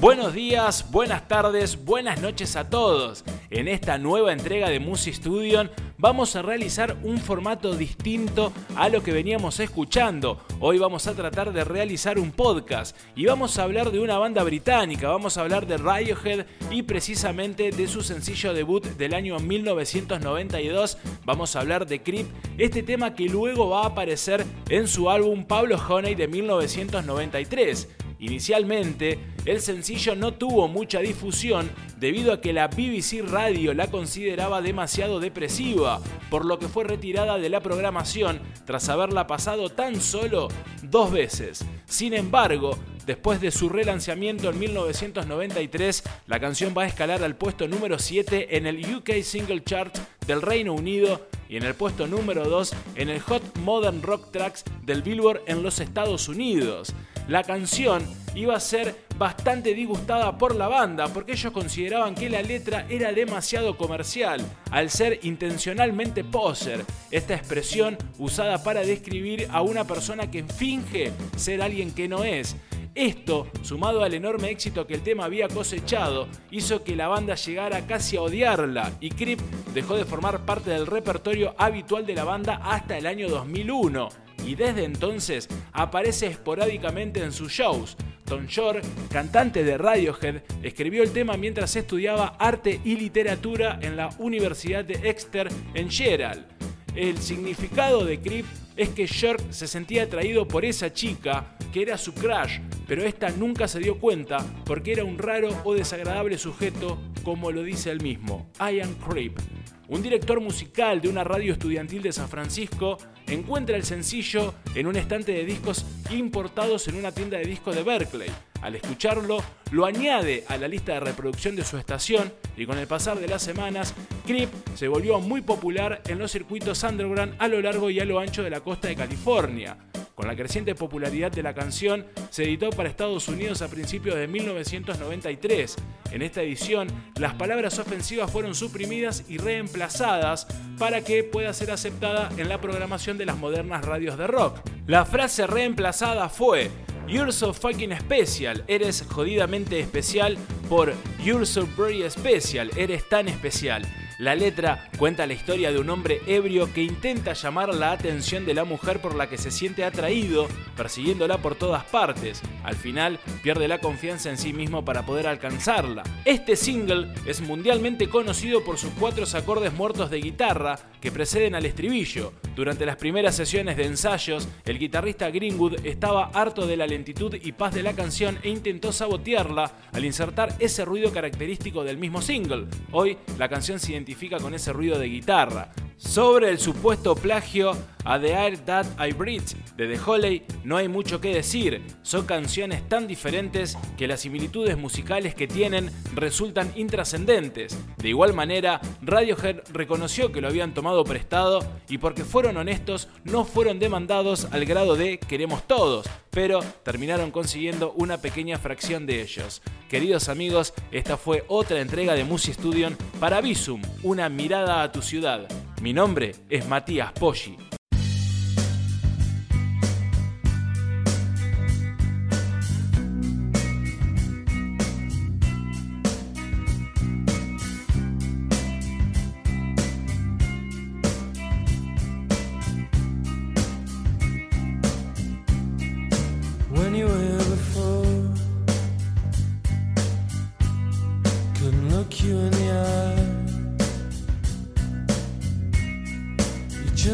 Buenos días, buenas tardes, buenas noches a todos. En esta nueva entrega de Music Studio vamos a realizar un formato distinto a lo que veníamos escuchando. Hoy vamos a tratar de realizar un podcast y vamos a hablar de una banda británica, vamos a hablar de Radiohead y precisamente de su sencillo debut del año 1992. Vamos a hablar de Creep, este tema que luego va a aparecer en su álbum Pablo Honey de 1993. Inicialmente, el sencillo no tuvo mucha difusión debido a que la BBC Radio la consideraba demasiado depresiva, por lo que fue retirada de la programación tras haberla pasado tan solo dos veces. Sin embargo, después de su relanzamiento en 1993, la canción va a escalar al puesto número 7 en el UK Single Chart del Reino Unido y en el puesto número 2 en el Hot Modern Rock Tracks del Billboard en los Estados Unidos. La canción iba a ser bastante disgustada por la banda porque ellos consideraban que la letra era demasiado comercial, al ser intencionalmente poser, esta expresión usada para describir a una persona que finge ser alguien que no es. Esto, sumado al enorme éxito que el tema había cosechado, hizo que la banda llegara casi a odiarla y Creep dejó de formar parte del repertorio habitual de la banda hasta el año 2001 y desde entonces aparece esporádicamente en sus shows. Tom Shore, cantante de Radiohead, escribió el tema mientras estudiaba arte y literatura en la Universidad de Exeter en Gerald. El significado de Creep es que Shore se sentía atraído por esa chica, que era su crush, pero esta nunca se dio cuenta porque era un raro o desagradable sujeto, como lo dice él mismo, I am Creep. Un director musical de una radio estudiantil de San Francisco encuentra el sencillo en un estante de discos importados en una tienda de discos de Berkeley. Al escucharlo, lo añade a la lista de reproducción de su estación y con el pasar de las semanas, Creep se volvió muy popular en los circuitos underground a lo largo y a lo ancho de la costa de California. Con la creciente popularidad de la canción, se editó para Estados Unidos a principios de 1993. En esta edición, las palabras ofensivas fueron suprimidas y reemplazadas para que pueda ser aceptada en la programación de las modernas radios de rock. La frase reemplazada fue You're so fucking special, eres jodidamente especial por You're so very special, eres tan especial. La letra cuenta la historia de un hombre ebrio que intenta llamar la atención de la mujer por la que se siente atraído, persiguiéndola por todas partes. Al final, pierde la confianza en sí mismo para poder alcanzarla. Este single es mundialmente conocido por sus cuatro acordes muertos de guitarra que preceden al estribillo. Durante las primeras sesiones de ensayos, el guitarrista Greenwood estaba harto de la lentitud y paz de la canción e intentó sabotearla al insertar ese ruido característico del mismo single. Hoy, la canción se identifica con ese ruido de guitarra. Sobre el supuesto plagio a The Air That I Breathe de The Holly no hay mucho que decir, son canciones tan diferentes que las similitudes musicales que tienen resultan intrascendentes. De igual manera, Radiohead reconoció que lo habían tomado prestado y porque fueron honestos no fueron demandados al grado de queremos todos, pero terminaron consiguiendo una pequeña fracción de ellos. Queridos amigos, esta fue otra entrega de Music Studio para Visum, una mirada a tu ciudad. Mi nombre es Matías Poggi.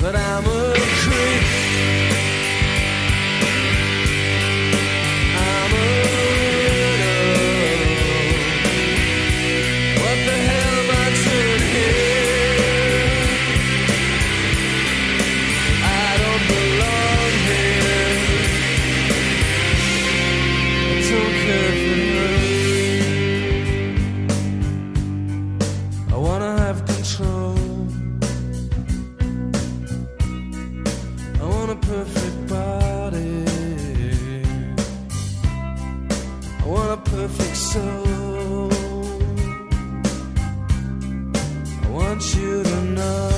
But I'm a creep. perfect body. I want a perfect soul. I want you to know.